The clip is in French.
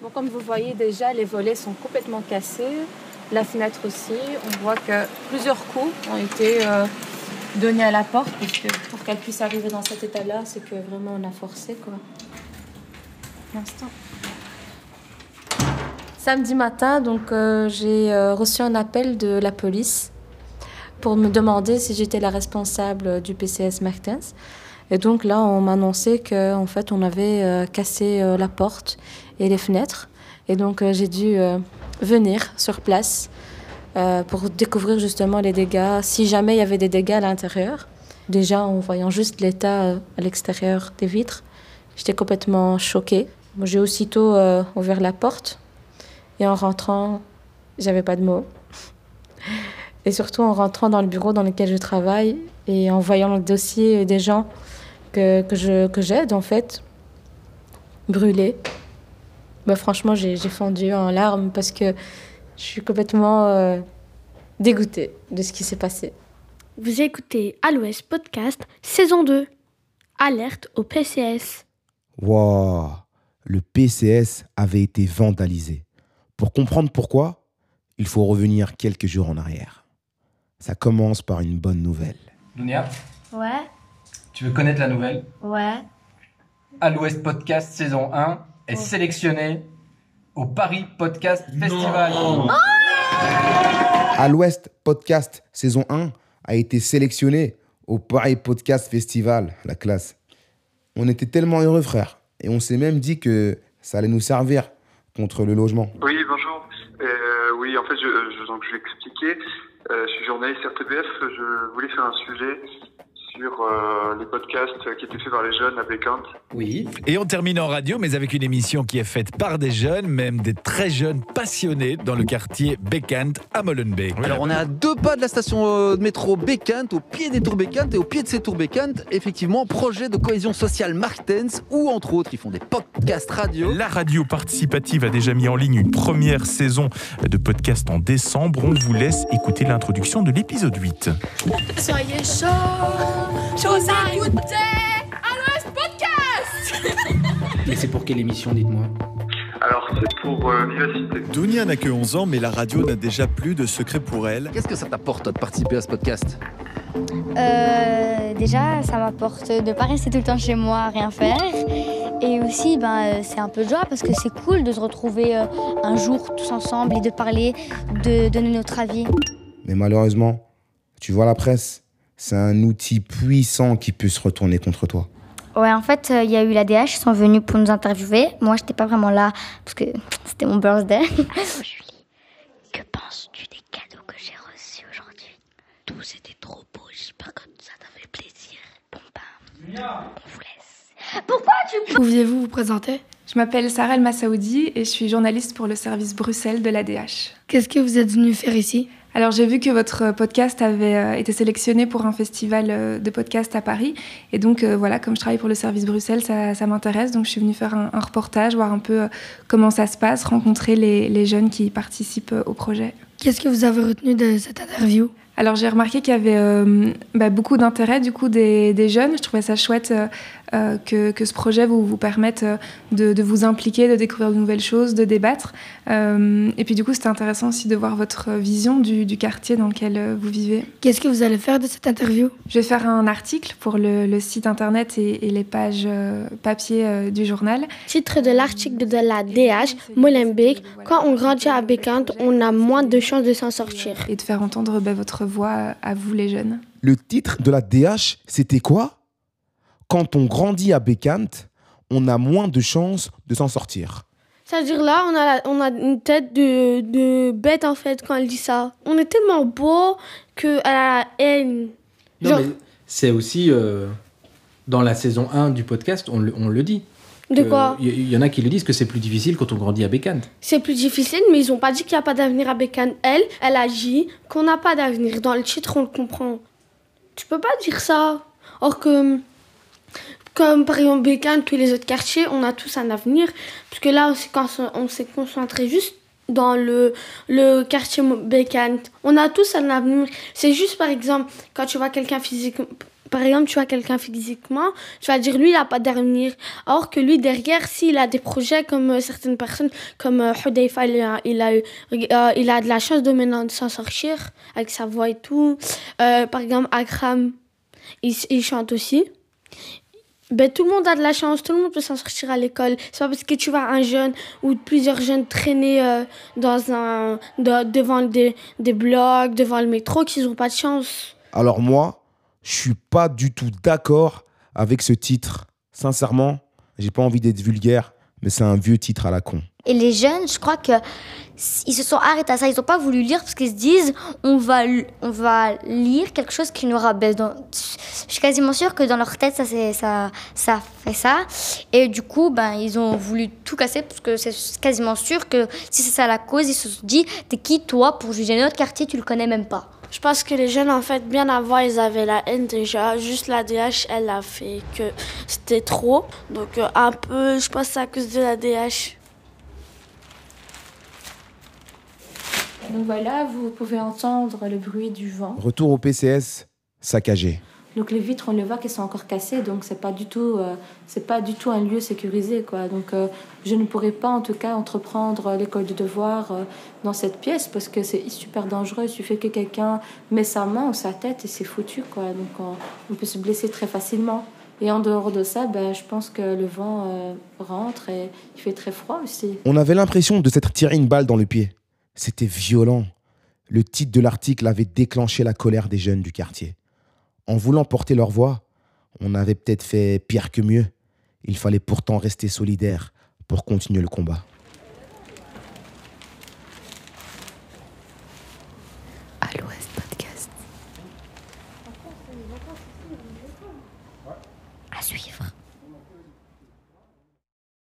Bon, comme vous voyez déjà, les volets sont complètement cassés, la fenêtre aussi. On voit que plusieurs coups ont été euh, donnés à la porte, puisque pour qu'elle puisse arriver dans cet état-là, c'est que vraiment on a forcé. Quoi. L'instant. Samedi matin, donc euh, j'ai euh, reçu un appel de la police pour me demander si j'étais la responsable du PCS Mertens. Et donc là, on m'a annoncé qu'en fait, on avait cassé la porte et les fenêtres. Et donc, euh, j'ai dû euh, venir sur place euh, pour découvrir justement les dégâts, si jamais il y avait des dégâts à l'intérieur. Déjà, en voyant juste l'état à l'extérieur des vitres, j'étais complètement choquée. J'ai aussitôt ouvert la porte et en rentrant, j'avais pas de mots. Et surtout en rentrant dans le bureau dans lequel je travaille et en voyant le dossier des gens que, que je que j'aide en fait brûlés. Bah, franchement, j'ai j'ai fondu en larmes parce que je suis complètement euh, dégoûtée de ce qui s'est passé. Vous écoutez À l'Ouest Podcast, saison 2. Alerte au PCS. Waouh Le PCS avait été vandalisé. Pour comprendre pourquoi, il faut revenir quelques jours en arrière. Ça commence par une bonne nouvelle. Dunia, Ouais, tu veux connaître la nouvelle? Ouais. À l'Ouest Podcast saison 1 est sélectionné au Paris Podcast Festival. À l'Ouest Podcast saison 1 a été sélectionné au Paris Podcast Festival, la classe. On était tellement heureux, frère. Et on s'est même dit que ça allait nous servir contre le logement. Oui, bonjour. Euh, oui, en fait, je, je, donc, je vais expliquer. Euh, je suis journaliste RTBF. Je voulais faire un sujet sur euh, les podcasts qui étaient faits par les jeunes à Bécante. Oui. Et on termine en radio, mais avec une émission qui est faite par des jeunes, même des très jeunes passionnés dans le quartier Bekant à Molenbeek. Alors on est à deux pas de la station euh, de métro Bécante, au pied des tours Bécante et au pied de ces tours Bécante, effectivement, projet de cohésion sociale Martens, où entre autres ils font des podcasts radio. La radio participative a déjà mis en ligne une première saison de podcast en décembre. On vous laisse écouter l'introduction de l'épisode 8. Soyez chaud, chose à écouter à l'Ouest Podcast Mais c'est pour quelle émission, dites-moi Alors, c'est pour euh, Vivacité. Dunia n'a que 11 ans, mais la radio n'a déjà plus de secret pour elle. Qu'est-ce que ça t'apporte toi, de participer à ce podcast Euh, déjà, ça m'apporte de pas rester tout le temps chez moi à rien faire. Et aussi, ben, euh, c'est un peu de joie parce que c'est cool de se retrouver euh, un jour tous ensemble et de parler, de donner notre avis. Mais malheureusement, tu vois la presse, c'est un outil puissant qui peut se retourner contre toi. Ouais, en fait, euh, il y a eu la DH, ils sont venus pour nous interviewer. Moi, j'étais pas vraiment là parce que c'était mon birthday. Que penses-tu des cadeaux que j'ai reçus aujourd'hui? Tous étaient trop beaux, j'espère que ça t'a fait plaisir. Bon ben, on vous laisse. Pourquoi tu Pouviez-vous vous présenter? Je m'appelle Sarah El Massaoudi et je suis journaliste pour le service Bruxelles de l'ADH. Qu'est-ce que vous êtes venu faire ici? Alors j'ai vu que votre podcast avait euh, été sélectionné pour un festival euh, de podcast à Paris. Et donc euh, voilà, comme je travaille pour le service Bruxelles, ça, ça m'intéresse. Donc je suis venue faire un, un reportage, voir un peu comment ça se passe, rencontrer les, les jeunes qui participent au projet. Qu'est-ce que vous avez retenu de cette interview? Alors j'ai remarqué qu'il y avait euh, bah, beaucoup d'intérêt du coup des, des, jeunes. Je trouvais ça chouette euh, euh, que, que, ce projet vous, vous permette euh, de, de, vous impliquer, de découvrir de nouvelles choses, de débattre. Euh, et puis du coup c'était intéressant aussi de voir votre vision du, du quartier dans lequel vous vivez. Qu'est-ce que vous allez faire de cette interview? Je vais faire un article pour le, le site internet et, et, les pages euh, papier du journal. Titre de l'article de la DH, Molenbeek, quand on grandit à Bécante, on a moins de chances de s'en sortir. Et de faire entendre bah, votre voix à vous les jeunes. Le titre de la DH, c'était quoi? Quand on grandit à Bécante, on a moins de chances de s'en sortir. C'est-à-dire là, on a, la, on a une tête de, de bête en fait quand elle dit ça. On est tellement beau qu'elle a la haine. Non, Genre- mais c'est aussi euh, dans la saison 1 du podcast, on le, on le dit. De quoi Il y, y en a qui le disent que c'est plus difficile quand on grandit à Bécante. C'est plus difficile, mais ils ont pas dit qu'il n'y a pas d'avenir à Bécane. Elle, elle a dit qu'on n'a pas d'avenir. Dans le titre, on le comprend. Tu peux pas dire ça. Or que, comme par exemple Bécane, tous les autres quartiers, on a tous un avenir. Parce que là, s'est con- on s'est concentré juste dans le, le quartier Bécane. On a tous un avenir. C'est juste, par exemple, quand tu vois quelqu'un physique, par exemple, tu vois quelqu'un physiquement, tu vas dire lui, il n'a pas d'avenir. Alors que lui, derrière, s'il a des projets comme euh, certaines personnes, comme euh, Hudayfa, il a, euh, il a de la chance de maintenant de s'en sortir avec sa voix et tout. Par exemple, Akram, il, il chante aussi. Ben, tout le monde a de la chance, tout le monde peut s'en sortir à l'école. C'est pas parce que tu vois un jeune ou plusieurs jeunes traîner euh, dans un, de- devant des, des blocs, devant le métro, qu'ils n'ont pas de chance. Alors moi, je suis pas du tout d'accord avec ce titre. Sincèrement, j'ai pas envie d'être vulgaire, mais c'est un vieux titre à la con. Et les jeunes, je crois que ils se sont arrêtés à ça. Ils n'ont pas voulu lire parce qu'ils se disent on va, on va lire quelque chose qui nous rabaisse. Je suis quasiment sûre que dans leur tête, ça, ça, ça fait ça. Et du coup, ben, ils ont voulu tout casser parce que c'est quasiment sûr que si c'est ça la cause, ils se sont dit t'es qui toi pour juger notre quartier, tu le connais même pas. Je pense que les jeunes, en fait, bien avant, ils avaient la haine déjà. Juste la DH, elle a fait que c'était trop. Donc, euh, un peu, je pense que c'est à cause de la DH. Donc voilà, vous pouvez entendre le bruit du vent. Retour au PCS, saccagé. Donc les vitres, on les voit qu'elles sont encore cassées, donc c'est pas du tout, euh, c'est pas du tout un lieu sécurisé, quoi. Donc euh, je ne pourrais pas, en tout cas, entreprendre l'école de devoir euh, dans cette pièce parce que c'est super dangereux. Il suffit que quelqu'un met sa main ou sa tête et c'est foutu, quoi. Donc on, on peut se blesser très facilement. Et en dehors de ça, ben, je pense que le vent rentre et il fait très froid aussi. On avait l'impression de s'être tiré une balle dans le pied. C'était violent. Le titre de l'article avait déclenché la colère des jeunes du quartier. En voulant porter leur voix, on avait peut-être fait pire que mieux. Il fallait pourtant rester solidaire pour continuer le combat.